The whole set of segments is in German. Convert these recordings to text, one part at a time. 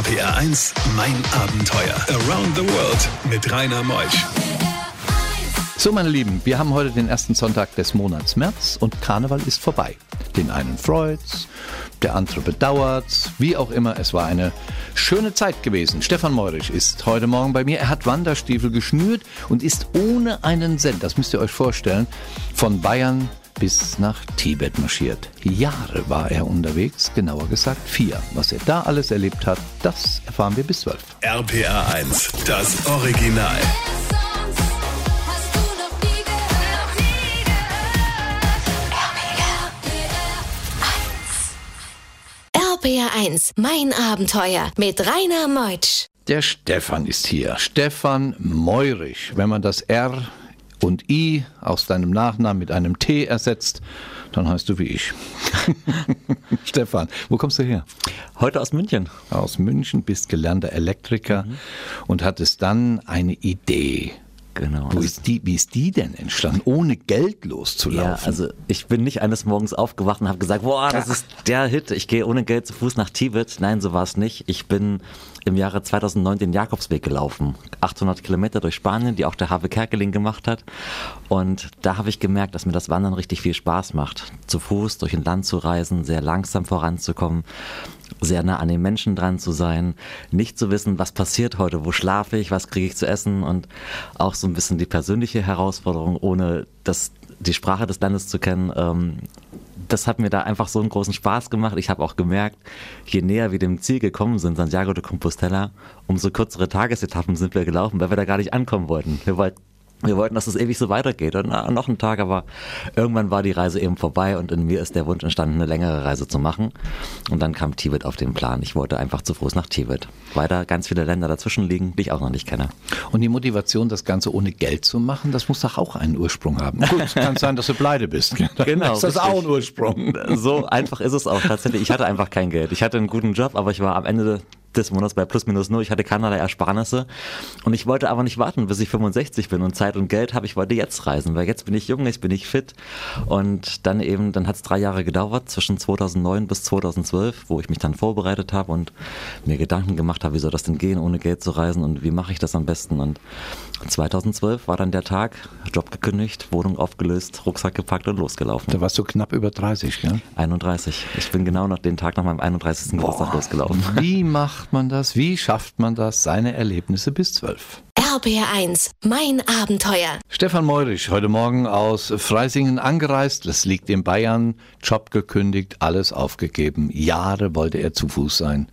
RPR 1, mein Abenteuer. Around the World mit Rainer Meusch. So, meine Lieben, wir haben heute den ersten Sonntag des Monats März und Karneval ist vorbei. Den einen freut's, der andere bedauert's, wie auch immer, es war eine schöne Zeit gewesen. Stefan Meurisch ist heute Morgen bei mir. Er hat Wanderstiefel geschnürt und ist ohne einen Cent, das müsst ihr euch vorstellen, von Bayern bis nach Tibet marschiert. Jahre war er unterwegs, genauer gesagt vier. Was er da alles erlebt hat, das erfahren wir bis zwölf. RPR 1, das Original. RPR 1, mein Abenteuer mit Rainer Meutsch. Der Stefan ist hier. Stefan Meurisch. Wenn man das R und I aus deinem Nachnamen mit einem T ersetzt, dann heißt du wie ich. Stefan, wo kommst du her? Heute aus München. Aus München, bist gelernter Elektriker und hattest dann eine Idee. Genau. Wo Also- ist die, wie ist die denn entstanden, ohne Geld loszulaufen? Ja, also ich bin nicht eines Morgens aufgewacht und habe gesagt, boah, das ist der Hit, ich gehe ohne Geld zu Fuß nach Tibet. Nein, so war es nicht. Ich bin im Jahre 2009 den Jakobsweg gelaufen. 800 Kilometer durch Spanien, die auch der Habe Kerkeling gemacht hat. Und da habe ich gemerkt, dass mir das Wandern richtig viel Spaß macht. Zu Fuß durch ein Land zu reisen, sehr langsam voranzukommen sehr nah an den Menschen dran zu sein, nicht zu wissen, was passiert heute, wo schlafe ich, was kriege ich zu essen und auch so ein bisschen die persönliche Herausforderung, ohne das, die Sprache des Landes zu kennen. Ähm, das hat mir da einfach so einen großen Spaß gemacht. Ich habe auch gemerkt, je näher wir dem Ziel gekommen sind, Santiago de Compostela, umso kürzere Tagesetappen sind wir gelaufen, weil wir da gar nicht ankommen wollten. Wir wollten wir wollten, dass es ewig so weitergeht. Und na, noch ein Tag, aber irgendwann war die Reise eben vorbei und in mir ist der Wunsch entstanden, eine längere Reise zu machen. Und dann kam Tibet auf den Plan. Ich wollte einfach zu Fuß nach Tibet. Weil da ganz viele Länder dazwischen liegen, die ich auch noch nicht kenne. Und die Motivation, das Ganze ohne Geld zu machen, das muss doch auch einen Ursprung haben. Gut, es kann sein, dass du pleite bist. Genau, Ist das richtig. auch ein Ursprung? So einfach ist es auch tatsächlich. Ich hatte einfach kein Geld. Ich hatte einen guten Job, aber ich war am Ende des Monats bei plus minus null. Ich hatte keinerlei Ersparnisse und ich wollte aber nicht warten, bis ich 65 bin und Zeit und Geld habe. Ich wollte jetzt reisen, weil jetzt bin ich jung, jetzt bin ich fit und dann eben, dann hat es drei Jahre gedauert zwischen 2009 bis 2012, wo ich mich dann vorbereitet habe und mir Gedanken gemacht habe, wie soll das denn gehen, ohne Geld zu reisen und wie mache ich das am besten und 2012 war dann der Tag, Job gekündigt, Wohnung aufgelöst, Rucksack gepackt und losgelaufen. Da warst du knapp über 30, gell? 31. Ich bin genau noch den Tag nach meinem 31. Geburtstag losgelaufen. Wie macht man das? Wie schafft man das? Seine Erlebnisse bis zwölf. RPR 1, mein Abenteuer. Stefan Meurisch, heute Morgen aus Freisingen angereist. Das liegt in Bayern. Job gekündigt, alles aufgegeben. Jahre wollte er zu Fuß sein.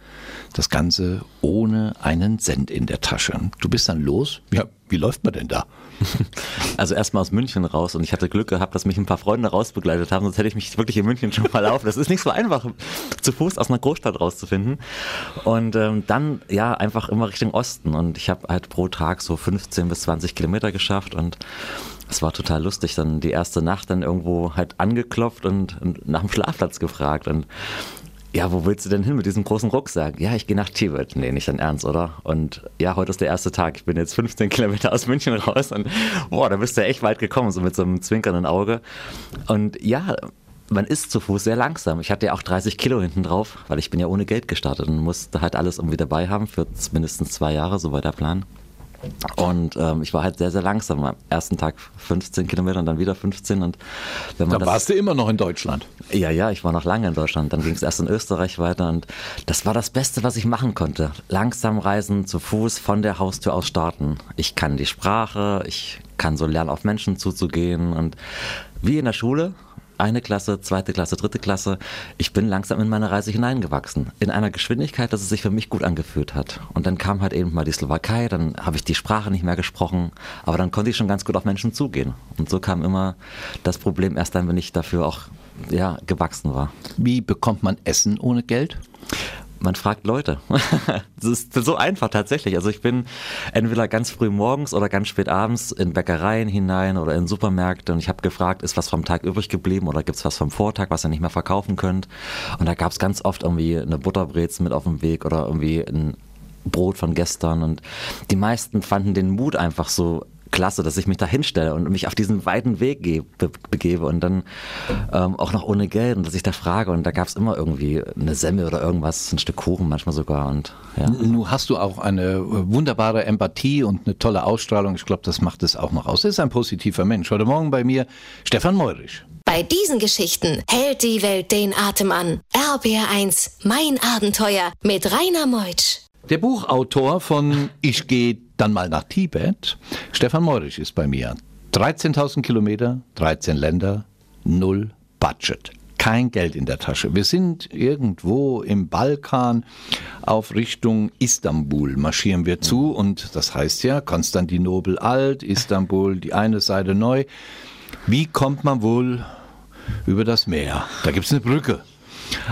Das Ganze ohne einen Cent in der Tasche. Du bist dann los? Ja, wie läuft man denn da? Also erstmal aus München raus und ich hatte Glück gehabt, dass mich ein paar Freunde rausbegleitet haben, sonst hätte ich mich wirklich in München schon verlaufen. Das ist nicht so einfach, zu Fuß aus einer Großstadt rauszufinden. Und ähm, dann ja einfach immer Richtung Osten und ich habe halt pro Tag so 15 bis 20 Kilometer geschafft und es war total lustig. Dann die erste Nacht dann irgendwo halt angeklopft und, und nach dem Schlafplatz gefragt und ja, wo willst du denn hin mit diesem großen Rucksack? Ja, ich gehe nach Tibet. Nee, nicht dein Ernst, oder? Und ja, heute ist der erste Tag. Ich bin jetzt 15 Kilometer aus München raus und boah, da bist du echt weit gekommen, so mit so einem zwinkernden Auge. Und ja, man ist zu Fuß sehr langsam. Ich hatte ja auch 30 Kilo hinten drauf, weil ich bin ja ohne Geld gestartet und musste halt alles irgendwie dabei haben für mindestens zwei Jahre, so war der Plan. Und ähm, ich war halt sehr, sehr langsam. Am ersten Tag 15 Kilometer und dann wieder 15. Und wenn man Da das warst du immer noch in Deutschland. ja, ja, ich war noch lange in Deutschland. Dann ging es erst in Österreich weiter und das war das Beste, was ich machen konnte. Langsam reisen, zu Fuß, von der Haustür aus starten. Ich kann die Sprache, ich kann so lernen, auf Menschen zuzugehen und wie in der Schule. Eine Klasse, zweite Klasse, dritte Klasse. Ich bin langsam in meine Reise hineingewachsen. In einer Geschwindigkeit, dass es sich für mich gut angefühlt hat. Und dann kam halt eben mal die Slowakei, dann habe ich die Sprache nicht mehr gesprochen, aber dann konnte ich schon ganz gut auf Menschen zugehen. Und so kam immer das Problem erst dann, wenn ich dafür auch ja, gewachsen war. Wie bekommt man Essen ohne Geld? Man fragt Leute. Das ist so einfach tatsächlich. Also ich bin entweder ganz früh morgens oder ganz spät abends in Bäckereien hinein oder in Supermärkte und ich habe gefragt, ist was vom Tag übrig geblieben oder gibt's was vom Vortag, was ihr nicht mehr verkaufen könnt? Und da gab's ganz oft irgendwie eine Butterbrezel mit auf dem Weg oder irgendwie ein Brot von gestern und die meisten fanden den Mut einfach so klasse, dass ich mich da hinstelle und mich auf diesen weiten Weg be begebe und dann ähm, auch noch ohne Geld und dass ich da frage und da gab es immer irgendwie eine Semmel oder irgendwas, ein Stück Kuchen manchmal sogar und ja. Nun hast du auch eine äh, wunderbare Empathie und eine tolle Ausstrahlung. Ich glaube, das macht es auch noch aus. Das ist ein positiver Mensch. Heute Morgen bei mir Stefan Meurisch. Bei diesen Geschichten hält die Welt den Atem an. RBR1, mein Abenteuer mit Rainer Meutsch. Der Buchautor von Ich gehe dann mal nach Tibet, Stefan Meurisch, ist bei mir. 13.000 Kilometer, 13 Länder, null Budget. Kein Geld in der Tasche. Wir sind irgendwo im Balkan auf Richtung Istanbul marschieren wir zu und das heißt ja Konstantinopel alt, Istanbul die eine Seite neu. Wie kommt man wohl über das Meer? Da gibt es eine Brücke.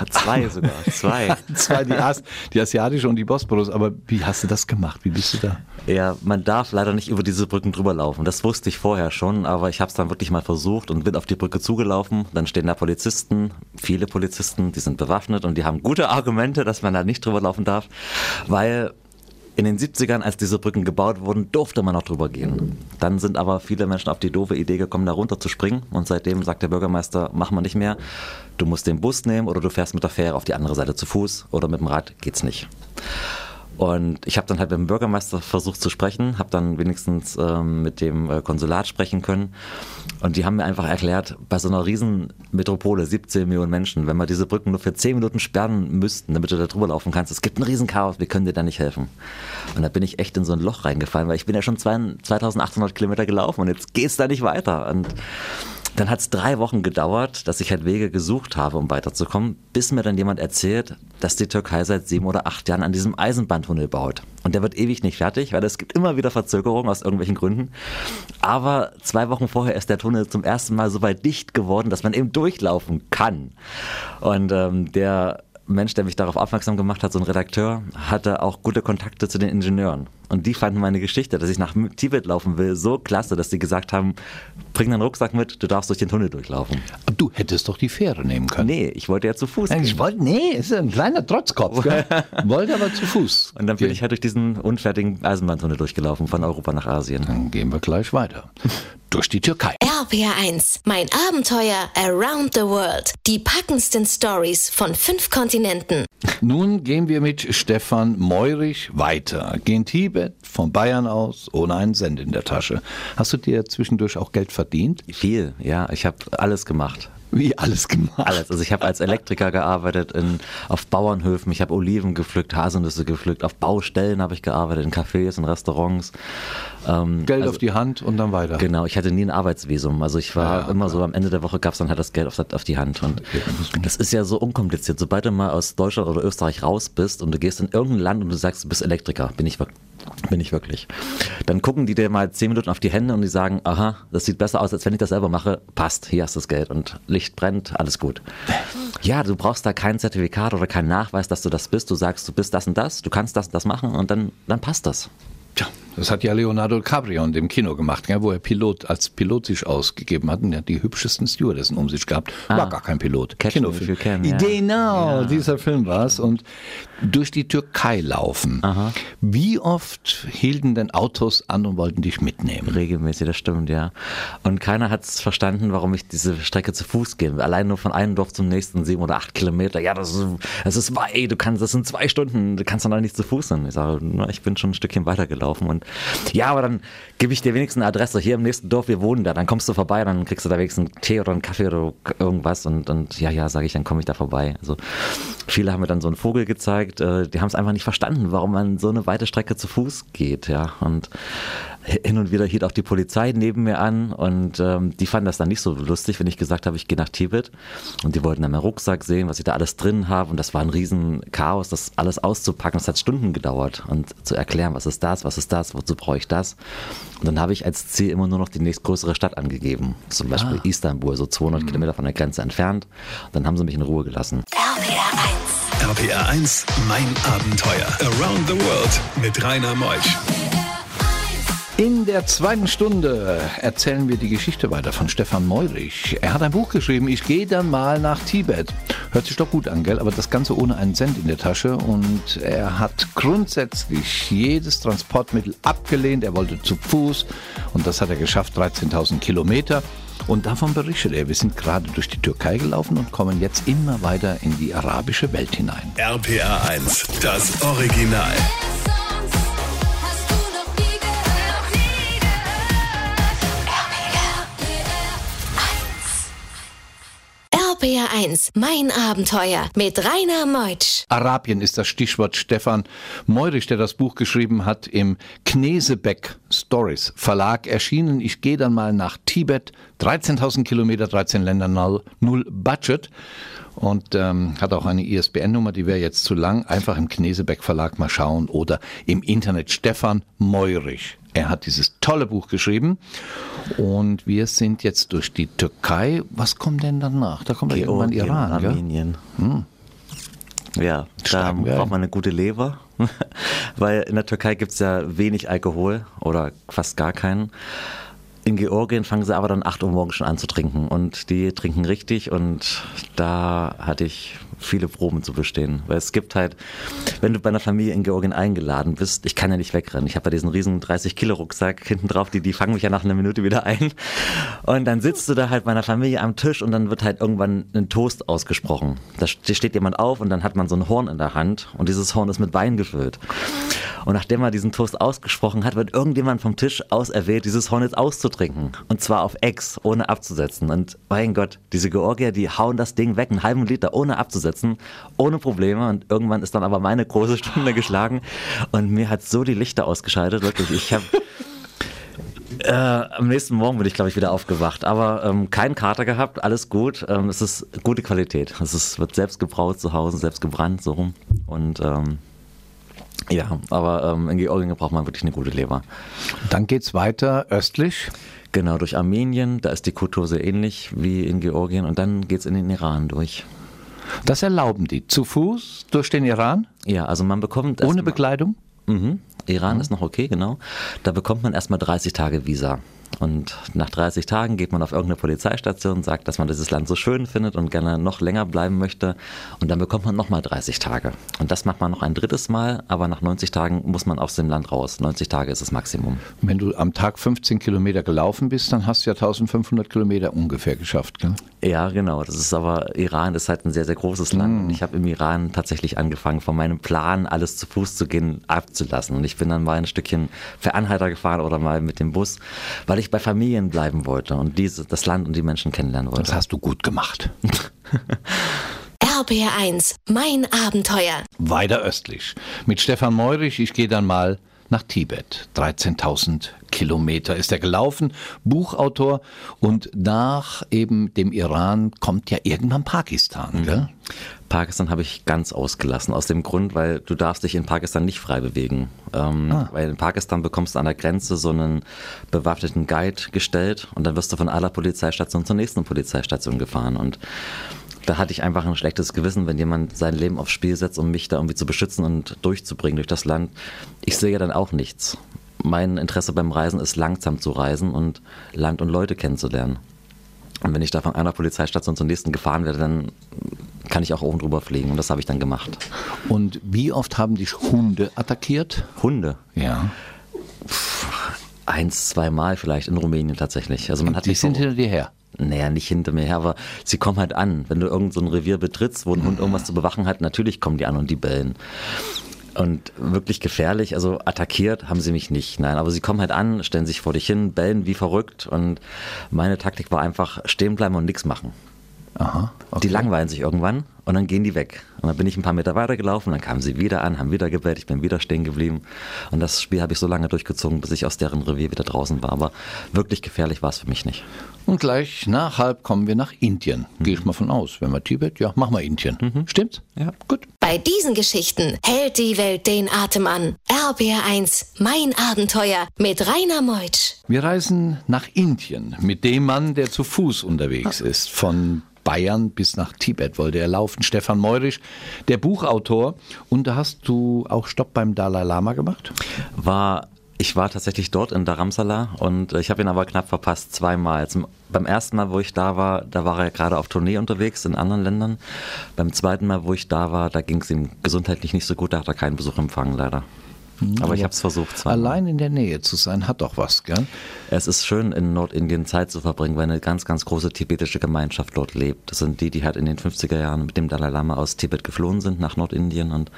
Zwei sogar, zwei. zwei, die, As die asiatische und die Bosporus. Aber wie hast du das gemacht? Wie bist du da? Ja, man darf leider nicht über diese Brücken drüber laufen. Das wusste ich vorher schon, aber ich habe es dann wirklich mal versucht und bin auf die Brücke zugelaufen. Dann stehen da Polizisten, viele Polizisten, die sind bewaffnet und die haben gute Argumente, dass man da nicht drüber laufen darf, weil in den 70ern, als diese Brücken gebaut wurden, durfte man noch drüber gehen. Dann sind aber viele Menschen auf die doofe Idee gekommen, da runter zu springen. Und seitdem sagt der Bürgermeister, mach mal nicht mehr. Du musst den Bus nehmen oder du fährst mit der Fähre auf die andere Seite zu Fuß oder mit dem Rad geht's nicht. Und ich habe dann halt mit dem Bürgermeister versucht zu sprechen, habe dann wenigstens ähm, mit dem äh, Konsulat sprechen können. Und die haben mir einfach erklärt, bei so einer riesen Metropole, 17 Millionen Menschen, wenn wir diese Brücken nur für 10 Minuten sperren müssten, damit du da drüber laufen kannst, es gibt ein riesen Chaos, wir können dir da nicht helfen. Und da bin ich echt in so ein Loch reingefallen, weil ich bin ja schon 2800 Kilometer gelaufen und jetzt geht's da nicht weiter. Und dann hat es drei Wochen gedauert, dass ich halt Wege gesucht habe, um weiterzukommen, bis mir dann jemand erzählt, dass die Türkei seit sieben oder acht Jahren an diesem Eisenbahntunnel baut. Und der wird ewig nicht fertig, weil es gibt immer wieder Verzögerungen aus irgendwelchen Gründen. Aber zwei Wochen vorher ist der Tunnel zum ersten Mal so weit dicht geworden, dass man eben durchlaufen kann. Und ähm, der Mensch, der mich darauf aufmerksam gemacht hat, so ein Redakteur, hatte auch gute Kontakte zu den Ingenieuren. Und die fanden meine Geschichte, dass ich nach Tibet laufen will, so klasse, dass sie gesagt haben, bring deinen Rucksack mit, du darfst durch den Tunnel durchlaufen. Aber du hättest doch die Fähre nehmen können. Nee, ich wollte ja zu Fuß Nein, gehen. ich wollte, nee, ist ein kleiner Trotzkopf. Gell? wollte aber zu Fuß. Und dann bin ich halt durch diesen unfertigen Eisenbahntunnel durchgelaufen, von Europa nach Asien. Dann gehen wir gleich weiter. durch die Türkei. RPR1, mein Abenteuer Around the World. Die packendsten Stories von fünf Kontinenten. Nun gehen wir mit Stefan Meurich weiter. Gehen Tibet von Bayern aus, ohne einen Cent in der Tasche. Hast du dir zwischendurch auch Geld verdient? Viel, ja. Ich habe alles gemacht. Wie alles gemacht? Alles. Also ich habe als Elektriker gearbeitet in, auf Bauernhöfen, ich habe Oliven gepflückt, Haselnüsse gepflückt, auf Baustellen habe ich gearbeitet, in Cafés, in Restaurants. Ähm, Geld also, auf die Hand und dann weiter. Genau, ich hatte nie ein Arbeitsvisum. Also ich war ja, immer klar. so, am Ende der Woche gab es dann halt das Geld auf, auf die Hand. Und okay, das ist ja so unkompliziert. Sobald du mal aus Deutschland oder Österreich raus bist und du gehst in irgendein Land und du sagst, du bist Elektriker, bin ich wirklich bin ich wirklich. Dann gucken die dir mal zehn Minuten auf die Hände und die sagen, aha, das sieht besser aus, als wenn ich das selber mache. Passt, hier hast du das Geld und Licht brennt, alles gut. Ja, du brauchst da kein Zertifikat oder keinen Nachweis, dass du das bist. Du sagst, du bist das und das, du kannst das und das machen und dann, dann passt das. Tja, das hat ja Leonardo DiCaprio in dem Kino gemacht, ja, wo er Pilot als Pilot sich ausgegeben hat. Und er hat die hübschesten Stewardessen um sich gehabt. War ah, gar kein Pilot. Kinofilm. Can, ja. Genau, ja. dieser Film war es. Und durch die Türkei laufen. Aha. Wie oft hielten denn Autos an und wollten dich mitnehmen? Regelmäßig, das stimmt, ja. Und keiner hat es verstanden, warum ich diese Strecke zu Fuß gehe. Allein nur von einem Dorf zum nächsten sieben oder acht Kilometer. Ja, das ist, das ist weit, du kannst, das sind zwei Stunden, du kannst doch nicht zu Fuß sein. Ich sage, ich bin schon ein Stückchen weitergelaufen und ja, aber dann gebe ich dir wenigstens eine Adresse. Hier im nächsten Dorf, wir wohnen da. Dann kommst du vorbei, dann kriegst du da wenigstens einen Tee oder einen Kaffee oder irgendwas. Und, und ja, ja, sage ich, dann komme ich da vorbei. Also viele haben mir dann so einen Vogel gezeigt. Äh, die haben es einfach nicht verstanden, warum man so eine weite Strecke zu Fuß geht. Ja, und hin und wieder hielt auch die Polizei neben mir an und ähm, die fanden das dann nicht so lustig, wenn ich gesagt habe, ich gehe nach Tibet und die wollten dann meinen Rucksack sehen, was ich da alles drin habe und das war ein riesen Chaos, das alles auszupacken. Das hat Stunden gedauert und zu erklären, was ist das, was ist das, wozu brauche ich das. Und dann habe ich als Ziel immer nur noch die nächstgrößere Stadt angegeben, zum Beispiel ah. Istanbul, so 200 mhm. Kilometer von der Grenze entfernt. Und dann haben sie mich in Ruhe gelassen. RPR 1. RPR 1, mein Abenteuer. Around the World mit Rainer Meusch. In der zweiten Stunde erzählen wir die Geschichte weiter von Stefan Meurich. Er hat ein Buch geschrieben, Ich gehe dann mal nach Tibet. Hört sich doch gut an, gell? Aber das Ganze ohne einen Cent in der Tasche. Und er hat grundsätzlich jedes Transportmittel abgelehnt. Er wollte zu Fuß. Und das hat er geschafft, 13.000 Kilometer. Und davon berichtet er. Wir sind gerade durch die Türkei gelaufen und kommen jetzt immer weiter in die arabische Welt hinein. RPA 1, das Original. RPR 1, mein Abenteuer mit Rainer Meutsch. Arabien ist das Stichwort Stefan Meurich, der das Buch geschrieben hat, im Knesebeck Stories Verlag erschienen. Ich gehe dann mal nach Tibet, 13.000 Kilometer, 13 Länder, null, null Budget und ähm, hat auch eine ISBN-Nummer, die wäre jetzt zu lang. Einfach im Knesebeck Verlag mal schauen oder im Internet Stefan Meurich. Er hat dieses tolle Buch geschrieben und wir sind jetzt durch die Türkei. Was kommt denn danach? Da kommt Georgien, irgendwann Iran, Armenien. Hm. Ja, da braucht man eine gute Leber, weil in der Türkei gibt es ja wenig Alkohol oder fast gar keinen. In Georgien fangen sie aber dann 8 Uhr morgens schon an zu trinken und die trinken richtig und da hatte ich viele Proben zu bestehen. Weil es gibt halt, wenn du bei einer Familie in Georgien eingeladen bist, ich kann ja nicht wegrennen. Ich habe ja diesen riesen 30-Kilo-Rucksack hinten drauf, die, die fangen mich ja nach einer Minute wieder ein. Und dann sitzt du da halt bei einer Familie am Tisch und dann wird halt irgendwann ein Toast ausgesprochen. Da steht jemand auf und dann hat man so ein Horn in der Hand und dieses Horn ist mit Wein gefüllt. Und nachdem er diesen Toast ausgesprochen hat, wird irgendjemand vom Tisch auserwählt, dieses Horn jetzt auszutrinken. Und zwar auf Ex, ohne abzusetzen. Und mein Gott, diese Georgier, die hauen das Ding weg, einen halben Liter, ohne abzusetzen, ohne Probleme. Und irgendwann ist dann aber meine große Stunde geschlagen. Und mir hat so die Lichter ausgeschaltet, wirklich. Ich habe äh, am nächsten Morgen bin ich, glaube ich, wieder aufgewacht. Aber ähm, keinen Kater gehabt, alles gut. Ähm, es ist gute Qualität. Es ist, wird selbst gebraut zu Hause, selbst gebrannt, so rum. Und ähm, ja, aber ähm, in Georgien braucht man wirklich eine gute Leber. Dann geht's weiter östlich. Genau, durch Armenien, da ist die Kultur sehr ähnlich wie in Georgien und dann geht's in den Iran durch. Das erlauben die. Zu Fuß durch den Iran? Ja, also man bekommt. Ohne Bekleidung? Mhm. Iran mhm. ist noch okay, genau. Da bekommt man erstmal 30 Tage Visa. Und nach 30 Tagen geht man auf irgendeine Polizeistation, sagt, dass man dieses Land so schön findet und gerne noch länger bleiben möchte. Und dann bekommt man nochmal 30 Tage. Und das macht man noch ein drittes Mal, aber nach 90 Tagen muss man aus dem Land raus. 90 Tage ist das Maximum. Wenn du am Tag 15 Kilometer gelaufen bist, dann hast du ja 1500 Kilometer ungefähr geschafft, gell? Ja, genau. Das ist aber, Iran ist halt ein sehr, sehr großes Land. Mm. Ich habe im Iran tatsächlich angefangen, von meinem Plan, alles zu Fuß zu gehen, abzulassen. Und ich bin dann mal ein Stückchen für Anhalter gefahren oder mal mit dem Bus, weil ich bei Familien bleiben wollte und diese, das Land und die Menschen kennenlernen wollte. Das hast du gut gemacht. RBR1, mein Abenteuer. Weiter östlich. Mit Stefan Meurich, ich gehe dann mal nach Tibet. 13.000 Kilometer ist er gelaufen, Buchautor. Und nach eben dem Iran kommt ja irgendwann Pakistan, mhm. gell? Pakistan habe ich ganz ausgelassen, aus dem Grund, weil du darfst dich in Pakistan nicht frei bewegen. Ähm, ah. Weil in Pakistan bekommst du an der Grenze so einen bewaffneten Guide gestellt und dann wirst du von aller Polizeistation zur nächsten Polizeistation gefahren. Und da hatte ich einfach ein schlechtes Gewissen, wenn jemand sein Leben aufs Spiel setzt, um mich da irgendwie zu beschützen und durchzubringen durch das Land. Ich sehe ja dann auch nichts. Mein Interesse beim Reisen ist langsam zu reisen und Land und Leute kennenzulernen. Und wenn ich da von einer Polizeistation zur nächsten gefahren werde, dann kann ich auch oben drüber fliegen. Und das habe ich dann gemacht. Und wie oft haben dich Hunde attackiert? Hunde? Ja. Puh, eins, zweimal vielleicht in Rumänien tatsächlich. Also man hat die sind hinter dir her? Naja, nicht hinter mir her, aber sie kommen halt an. Wenn du irgendein so Revier betrittst, wo ein Hund irgendwas zu bewachen hat, natürlich kommen die an und die bellen. Und wirklich gefährlich, also attackiert haben sie mich nicht, nein, aber sie kommen halt an, stellen sich vor dich hin, bellen wie verrückt und meine Taktik war einfach stehen bleiben und nichts machen. Aha, okay. Die langweilen sich irgendwann und dann gehen die weg. Und dann bin ich ein paar Meter weiter gelaufen, dann kamen sie wieder an, haben wieder gebellt, ich bin wieder stehen geblieben. Und das Spiel habe ich so lange durchgezogen, bis ich aus deren Revier wieder draußen war. Aber wirklich gefährlich war es für mich nicht. Und gleich nach halb kommen wir nach Indien. Mhm. Gehe ich mal von aus. Wenn wir Tibet, ja, machen wir Indien. Mhm. Stimmt's? Ja, gut. Bei diesen Geschichten hält die Welt den Atem an. RBR1, mein Abenteuer mit Rainer Meutsch. Wir reisen nach Indien mit dem Mann, der zu Fuß unterwegs ist. Von Bayern bis nach Tibet wollte er laufen. Stefan Meurisch, der Buchautor. Und da hast du auch Stopp beim Dalai Lama gemacht? War Ich war tatsächlich dort in Dharamsala und ich habe ihn aber knapp verpasst, zweimal. Zum, beim ersten Mal, wo ich da war, da war er gerade auf Tournee unterwegs in anderen Ländern. Beim zweiten Mal, wo ich da war, da ging es ihm gesundheitlich nicht so gut, da hat er keinen Besuch empfangen, leider. Mhm. Aber ich habe es versucht. Zweimal. Allein in der Nähe zu sein, hat doch was, gell? Es ist schön, in Nordindien Zeit zu verbringen, weil eine ganz, ganz große tibetische Gemeinschaft dort lebt. Das sind die, die halt in den 50er Jahren mit dem Dalai Lama aus Tibet geflohen sind nach Nordindien und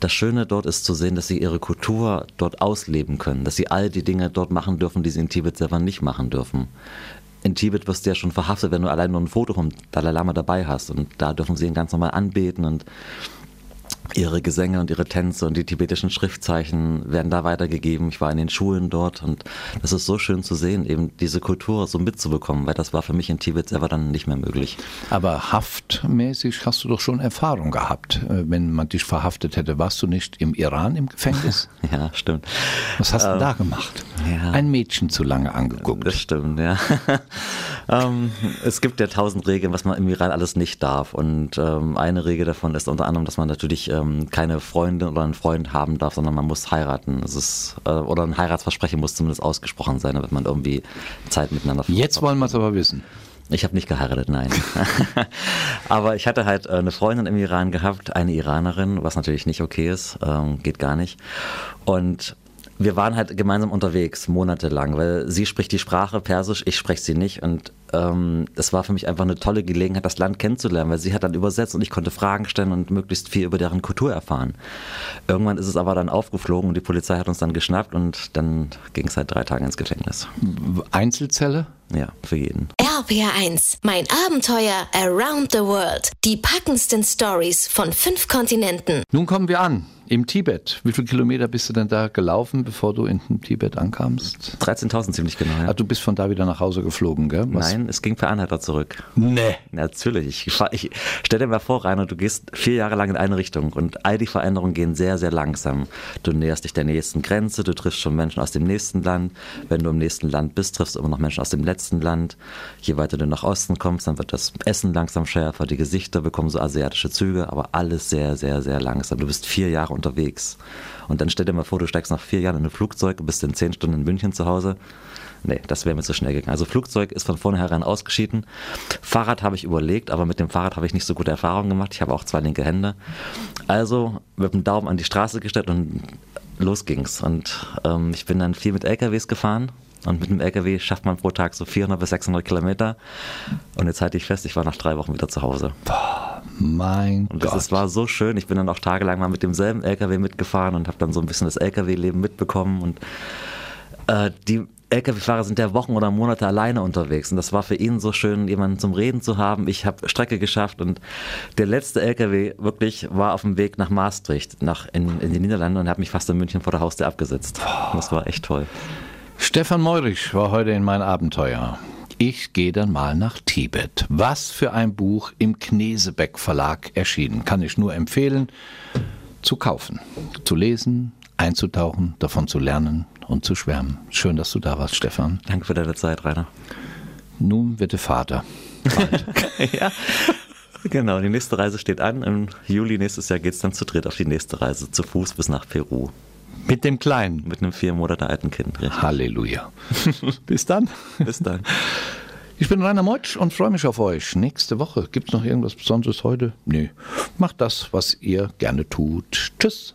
das Schöne dort ist zu sehen, dass sie ihre Kultur dort ausleben können, dass sie all die Dinge dort machen dürfen, die sie in Tibet selber nicht machen dürfen. In Tibet wirst du ja schon verhaftet, wenn du allein nur ein Foto vom Dalai Lama dabei hast. Und da dürfen sie ihn ganz normal anbeten und ihre Gesänge und ihre Tänze und die tibetischen Schriftzeichen werden da weitergegeben. Ich war in den Schulen dort und das ist so schön zu sehen, eben diese Kultur so mitzubekommen, weil das war für mich in Tibet selber dann nicht mehr möglich. Aber haftmäßig hast du doch schon Erfahrung gehabt, äh, wenn man dich verhaftet hätte. Warst du nicht im Iran im Gefängnis? ja, stimmt. Was hast du ähm, da gemacht? Ja. Ein Mädchen zu lange angeguckt. Das stimmt, ja. ähm, es gibt ja tausend Regeln, was man im Iran alles nicht darf und ähm, eine Regel davon ist unter anderem, dass man natürlich ähm, keine Freundin oder einen Freund haben darf, sondern man muss heiraten. Es ist, äh, oder ein Heiratsversprechen muss zumindest ausgesprochen sein, damit man irgendwie Zeit miteinander verbringt. Jetzt wollen wir es aber wissen. Ich habe nicht geheiratet, nein. Aber ich hatte halt äh, eine Freundin im Iran gehabt, eine Iranerin, was natürlich nicht okay ist, ähm, geht gar nicht. Und wir waren halt gemeinsam unterwegs, monatelang, weil sie spricht die Sprache Persisch, ich spreche sie nicht. Und ähm, es war für mich einfach eine tolle Gelegenheit, das Land kennenzulernen, weil sie hat dann übersetzt und ich konnte Fragen stellen und möglichst viel über deren Kultur erfahren. Irgendwann ist es aber dann aufgeflogen und die Polizei hat uns dann geschnappt und dann ging es halt drei Tage ins Gefängnis. Einzelzelle? Ja, für jeden. RPR1, mein Abenteuer Around the World. Die packendsten Stories von fünf Kontinenten. Nun kommen wir an im Tibet. Wie viele Kilometer bist du denn da gelaufen, bevor du in den Tibet ankamst? 13.000 ziemlich genau. Ja. Ah, du bist von da wieder nach Hause geflogen, gell? Was? Nein, es ging per Anhalter zurück. Nee. Natürlich. Ich, ich stell dir mal vor, Rainer, du gehst vier Jahre lang in eine Richtung und all die Veränderungen gehen sehr, sehr langsam. Du näherst dich der nächsten Grenze, du triffst schon Menschen aus dem nächsten Land. Wenn du im nächsten Land bist, triffst du immer noch Menschen aus dem letzten Land. Je weiter du nach Osten kommst, dann wird das Essen langsam schärfer, die Gesichter bekommen so asiatische Züge, aber alles sehr, sehr, sehr langsam. Du bist vier Jahre unterwegs. Und dann stell dir mal vor, du steigst nach vier Jahren in ein Flugzeug und bist in zehn Stunden in München zu Hause. Nee, das wäre mir zu schnell gegangen. Also Flugzeug ist von vornherein ausgeschieden. Fahrrad habe ich überlegt, aber mit dem Fahrrad habe ich nicht so gute Erfahrungen gemacht. Ich habe auch zwei linke Hände. Also mit dem Daumen an die Straße gestellt und los ging's. Und ähm, ich bin dann viel mit LKWs gefahren. Und mit dem LKW schafft man pro Tag so 400 bis 600 Kilometer. Und jetzt halte ich fest, ich war nach drei Wochen wieder zu Hause. Boah. Mein und das, das war so schön. Ich bin dann auch tagelang mal mit demselben LKW mitgefahren und habe dann so ein bisschen das LKW-Leben mitbekommen. Und äh, die LKW-Fahrer sind ja Wochen oder Monate alleine unterwegs und das war für ihn so schön, jemanden zum Reden zu haben. Ich habe Strecke geschafft und der letzte LKW wirklich war auf dem Weg nach Maastricht, nach in, in die Niederlande und hat mich fast in München vor der Haustür abgesetzt. Das war echt toll. Stefan Meurich war heute in mein Abenteuer. Ich gehe dann mal nach Tibet. Was für ein Buch im Knesebeck Verlag erschienen. Kann ich nur empfehlen, zu kaufen, zu lesen, einzutauchen, davon zu lernen und zu schwärmen. Schön, dass du da warst, Stefan. Danke für deine Zeit, Rainer. Nun bitte Vater. ja. Genau, die nächste Reise steht an. Im Juli nächstes Jahr geht es dann zu dritt auf die nächste Reise zu Fuß bis nach Peru. Mit dem Kleinen. Mit einem vier Monate alten Kind. Richtig. Halleluja. Bis dann. Bis dann. Ich bin Rainer Meutsch und freue mich auf euch. Nächste Woche. Gibt es noch irgendwas Besonderes heute? Nee. Macht das, was ihr gerne tut. Tschüss.